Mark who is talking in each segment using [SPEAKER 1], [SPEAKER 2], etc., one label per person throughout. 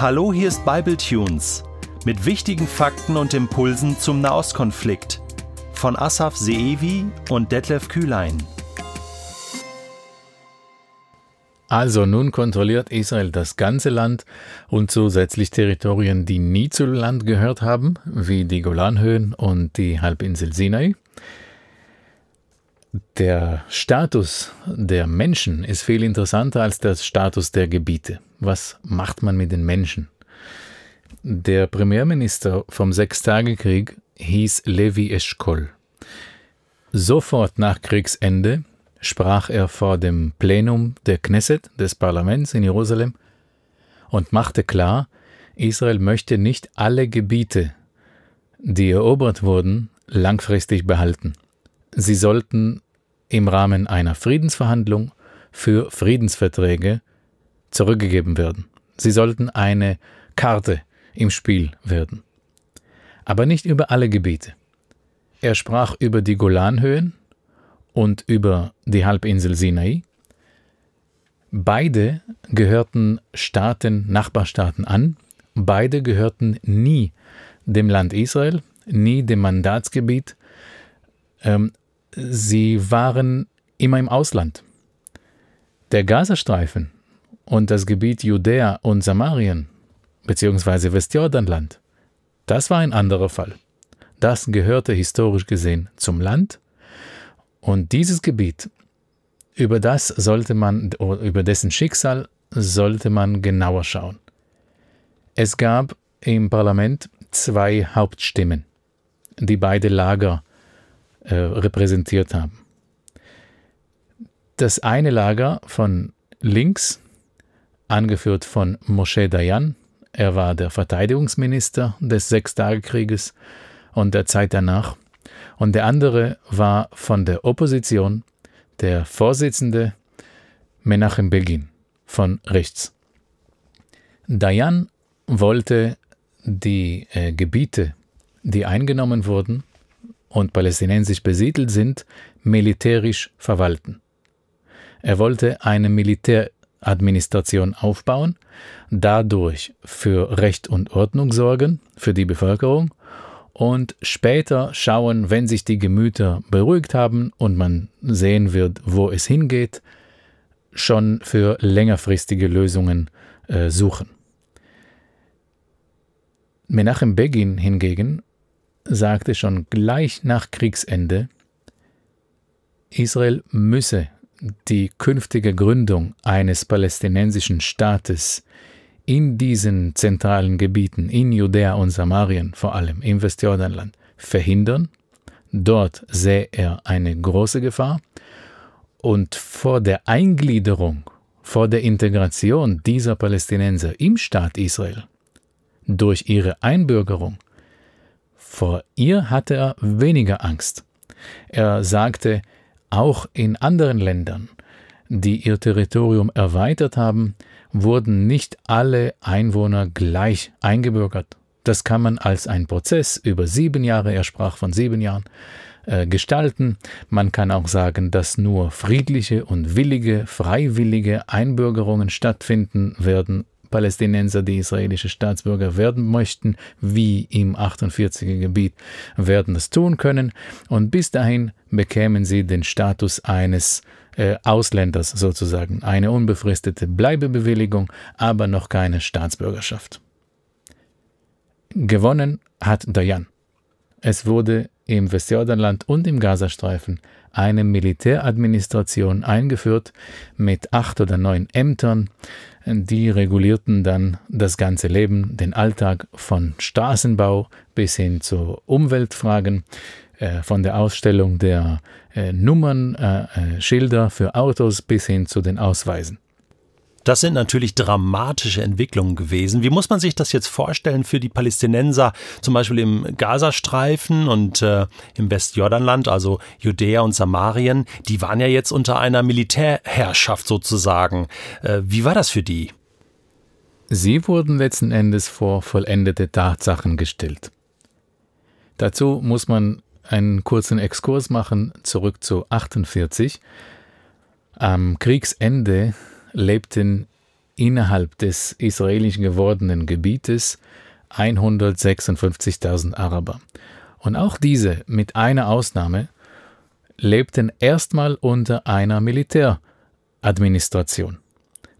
[SPEAKER 1] Hallo, hier ist Bible Tunes mit wichtigen Fakten und Impulsen zum Nahostkonflikt von Asaf Seevi und Detlef Kühlein.
[SPEAKER 2] Also nun kontrolliert Israel das ganze Land und zusätzlich Territorien, die nie zu Land gehört haben, wie die Golanhöhen und die Halbinsel Sinai. Der Status der Menschen ist viel interessanter als der Status der Gebiete. Was macht man mit den Menschen? Der Premierminister vom Sechstagekrieg hieß Levi Eschkol. Sofort nach Kriegsende sprach er vor dem Plenum der Knesset, des Parlaments in Jerusalem, und machte klar, Israel möchte nicht alle Gebiete, die erobert wurden, langfristig behalten. Sie sollten im Rahmen einer Friedensverhandlung für Friedensverträge zurückgegeben werden. Sie sollten eine Karte im Spiel werden. Aber nicht über alle Gebiete. Er sprach über die Golanhöhen und über die Halbinsel Sinai. Beide gehörten Staaten, Nachbarstaaten an. Beide gehörten nie dem Land Israel, nie dem Mandatsgebiet. Ähm, sie waren immer im Ausland. Der Gazastreifen und das Gebiet Judäa und Samarien bzw. Westjordanland, das war ein anderer Fall. Das gehörte historisch gesehen zum Land und dieses Gebiet, über das sollte man, über dessen Schicksal sollte man genauer schauen. Es gab im Parlament zwei Hauptstimmen, die beide Lager äh, repräsentiert haben. Das eine Lager von links, angeführt von Moshe Dayan, er war der Verteidigungsminister des Sechstagekrieges und der Zeit danach, und der andere war von der Opposition der Vorsitzende Menachem Begin von rechts. Dayan wollte die äh, Gebiete, die eingenommen wurden, und palästinensisch besiedelt sind, militärisch verwalten. Er wollte eine Militäradministration aufbauen, dadurch für Recht und Ordnung sorgen für die Bevölkerung und später schauen, wenn sich die Gemüter beruhigt haben und man sehen wird, wo es hingeht, schon für längerfristige Lösungen äh, suchen. Menachem Begin hingegen sagte schon gleich nach Kriegsende, Israel müsse die künftige Gründung eines palästinensischen Staates in diesen zentralen Gebieten, in Judäa und Samarien vor allem, im Westjordanland, verhindern. Dort sähe er eine große Gefahr. Und vor der Eingliederung, vor der Integration dieser Palästinenser im Staat Israel, durch ihre Einbürgerung, vor ihr hatte er weniger Angst. Er sagte, auch in anderen Ländern, die ihr Territorium erweitert haben, wurden nicht alle Einwohner gleich eingebürgert. Das kann man als ein Prozess über sieben Jahre, er sprach von sieben Jahren, äh, gestalten. Man kann auch sagen, dass nur friedliche und willige, freiwillige Einbürgerungen stattfinden werden Palästinenser, die israelische Staatsbürger werden möchten, wie im 48er Gebiet, werden es tun können. Und bis dahin bekämen sie den Status eines äh, Ausländers sozusagen, eine unbefristete Bleibebewilligung, aber noch keine Staatsbürgerschaft. Gewonnen hat Dayan. Es wurde im Westjordanland und im Gazastreifen eine Militäradministration eingeführt mit acht oder neun Ämtern, die regulierten dann das ganze Leben, den Alltag von Straßenbau bis hin zu Umweltfragen, äh, von der Ausstellung der äh, Nummern, äh, für Autos bis hin zu den Ausweisen.
[SPEAKER 1] Das sind natürlich dramatische Entwicklungen gewesen. Wie muss man sich das jetzt vorstellen für die Palästinenser, zum Beispiel im Gazastreifen und äh, im Westjordanland, also Judäa und Samarien? Die waren ja jetzt unter einer Militärherrschaft sozusagen. Äh, wie war das für die?
[SPEAKER 2] Sie wurden letzten Endes vor vollendete Tatsachen gestellt. Dazu muss man einen kurzen Exkurs machen, zurück zu 48. Am Kriegsende lebten innerhalb des israelisch gewordenen Gebietes 156.000 Araber. Und auch diese, mit einer Ausnahme, lebten erstmal unter einer Militäradministration.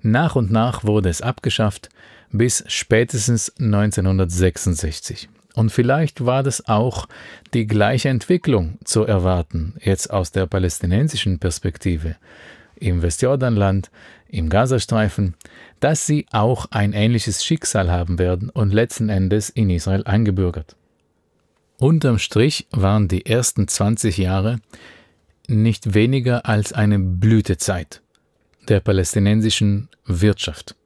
[SPEAKER 2] Nach und nach wurde es abgeschafft, bis spätestens 1966. Und vielleicht war das auch die gleiche Entwicklung zu erwarten, jetzt aus der palästinensischen Perspektive, im Westjordanland, im Gazastreifen, dass sie auch ein ähnliches Schicksal haben werden und letzten Endes in Israel eingebürgert. Unterm Strich waren die ersten 20 Jahre nicht weniger als eine Blütezeit der palästinensischen Wirtschaft.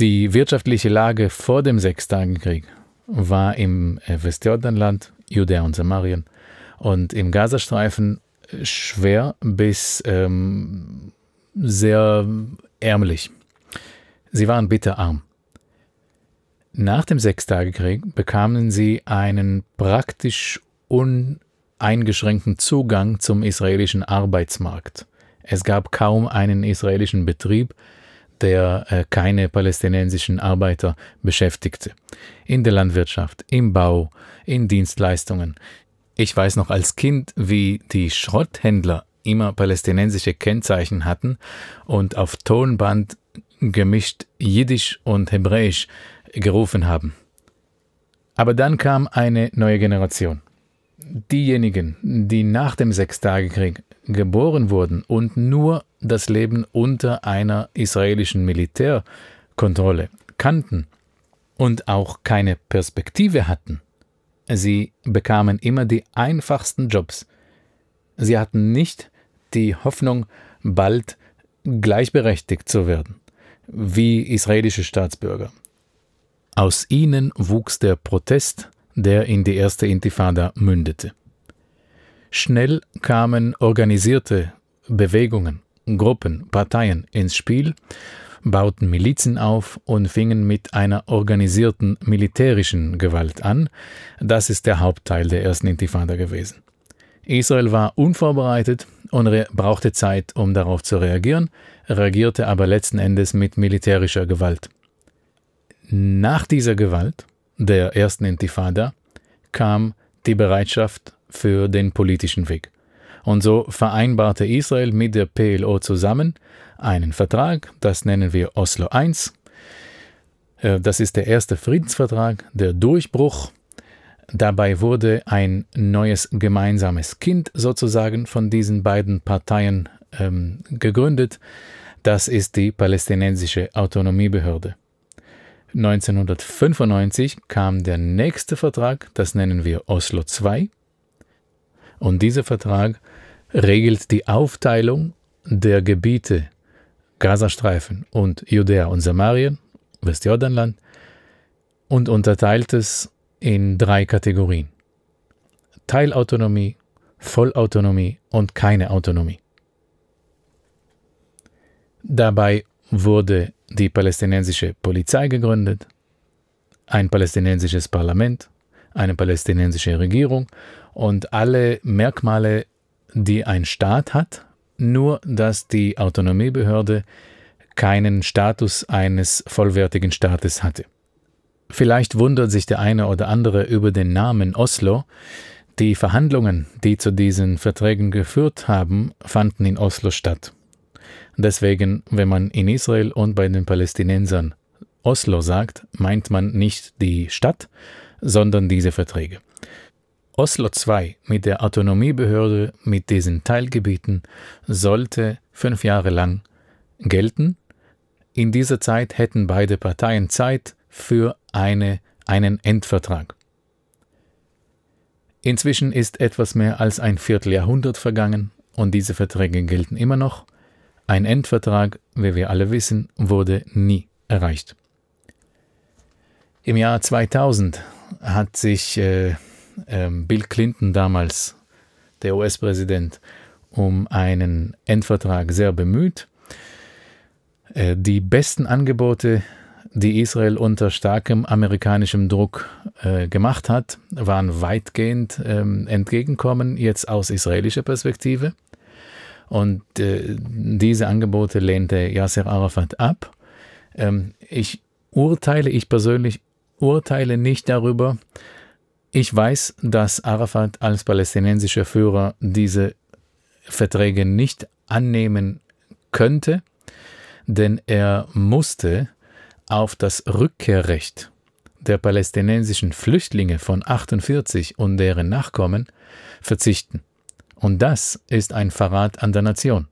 [SPEAKER 2] Die wirtschaftliche Lage vor dem Sechstagekrieg war im Westjordanland, Judäa und Samarien und im Gazastreifen schwer bis ähm, sehr ärmlich. Sie waren bitterarm. Nach dem Sechstagekrieg bekamen sie einen praktisch uneingeschränkten Zugang zum israelischen Arbeitsmarkt. Es gab kaum einen israelischen Betrieb, der äh, keine palästinensischen Arbeiter beschäftigte. In der Landwirtschaft, im Bau, in Dienstleistungen. Ich weiß noch als Kind, wie die Schrotthändler immer palästinensische Kennzeichen hatten und auf Tonband gemischt Jiddisch und Hebräisch gerufen haben. Aber dann kam eine neue Generation. Diejenigen, die nach dem Sechstagekrieg geboren wurden und nur das Leben unter einer israelischen Militärkontrolle kannten und auch keine Perspektive hatten, sie bekamen immer die einfachsten Jobs. Sie hatten nicht die Hoffnung, bald gleichberechtigt zu werden, wie israelische Staatsbürger. Aus ihnen wuchs der Protest, der in die erste Intifada mündete. Schnell kamen organisierte Bewegungen, Gruppen, Parteien ins Spiel, bauten Milizen auf und fingen mit einer organisierten militärischen Gewalt an. Das ist der Hauptteil der ersten Intifada gewesen. Israel war unvorbereitet und brauchte Zeit, um darauf zu reagieren, reagierte aber letzten Endes mit militärischer Gewalt. Nach dieser Gewalt, der ersten Intifada, kam die Bereitschaft für den politischen Weg. Und so vereinbarte Israel mit der PLO zusammen einen Vertrag, das nennen wir Oslo I. Äh, das ist der erste Friedensvertrag, der Durchbruch. Dabei wurde ein neues gemeinsames Kind sozusagen von diesen beiden Parteien ähm, gegründet. Das ist die palästinensische Autonomiebehörde. 1995 kam der nächste Vertrag, das nennen wir Oslo II. Und dieser Vertrag regelt die Aufteilung der Gebiete Gazastreifen und Judäa und Samarien, Westjordanland, und unterteilt es in drei Kategorien. Teilautonomie, Vollautonomie und keine Autonomie. Dabei wurde die palästinensische Polizei gegründet, ein palästinensisches Parlament, eine palästinensische Regierung und alle Merkmale, die ein Staat hat, nur dass die Autonomiebehörde keinen Status eines vollwertigen Staates hatte. Vielleicht wundert sich der eine oder andere über den Namen Oslo. Die Verhandlungen, die zu diesen Verträgen geführt haben, fanden in Oslo statt. Deswegen, wenn man in Israel und bei den Palästinensern Oslo sagt, meint man nicht die Stadt, sondern diese Verträge. Oslo II mit der Autonomiebehörde mit diesen Teilgebieten sollte fünf Jahre lang gelten. In dieser Zeit hätten beide Parteien Zeit für eine, einen Endvertrag. Inzwischen ist etwas mehr als ein Vierteljahrhundert vergangen und diese Verträge gelten immer noch. Ein Endvertrag, wie wir alle wissen, wurde nie erreicht. Im Jahr 2000 hat sich äh, ähm, Bill Clinton damals, der US-Präsident, um einen Endvertrag sehr bemüht. Äh, die besten Angebote, die Israel unter starkem amerikanischem Druck äh, gemacht hat, waren weitgehend ähm, entgegenkommen, jetzt aus israelischer Perspektive. Und äh, diese Angebote lehnte Yasser Arafat ab. Ähm, ich urteile, ich persönlich urteile nicht darüber. Ich weiß, dass Arafat als palästinensischer Führer diese Verträge nicht annehmen könnte, denn er musste auf das Rückkehrrecht der palästinensischen Flüchtlinge von 48 und deren Nachkommen verzichten. Und das ist ein Verrat an der Nation.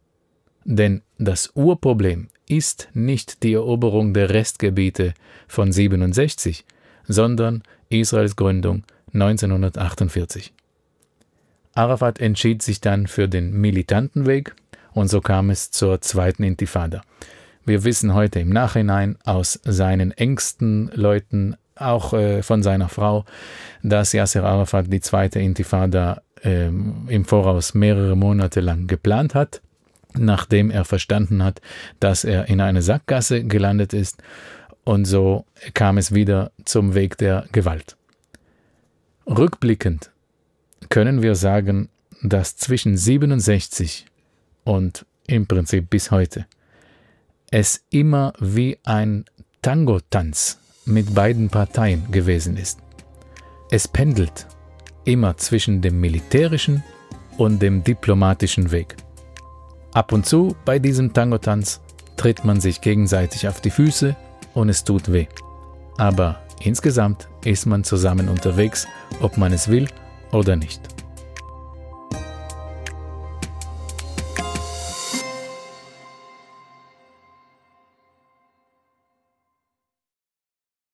[SPEAKER 2] Denn das Urproblem ist nicht die Eroberung der Restgebiete von 67, sondern Israels Gründung 1948. Arafat entschied sich dann für den militanten Weg und so kam es zur zweiten Intifada. Wir wissen heute im Nachhinein aus seinen engsten Leuten, auch äh, von seiner Frau, dass Yasser Arafat die zweite Intifada äh, im Voraus mehrere Monate lang geplant hat, nachdem er verstanden hat, dass er in eine Sackgasse gelandet ist und so kam es wieder zum Weg der Gewalt. Rückblickend können wir sagen, dass zwischen 67 und im Prinzip bis heute es immer wie ein Tango-Tanz mit beiden Parteien gewesen ist. Es pendelt immer zwischen dem militärischen und dem diplomatischen Weg. Ab und zu bei diesem Tango-Tanz tritt man sich gegenseitig auf die Füße und es tut weh. Aber insgesamt ist man zusammen unterwegs, ob man es will oder nicht.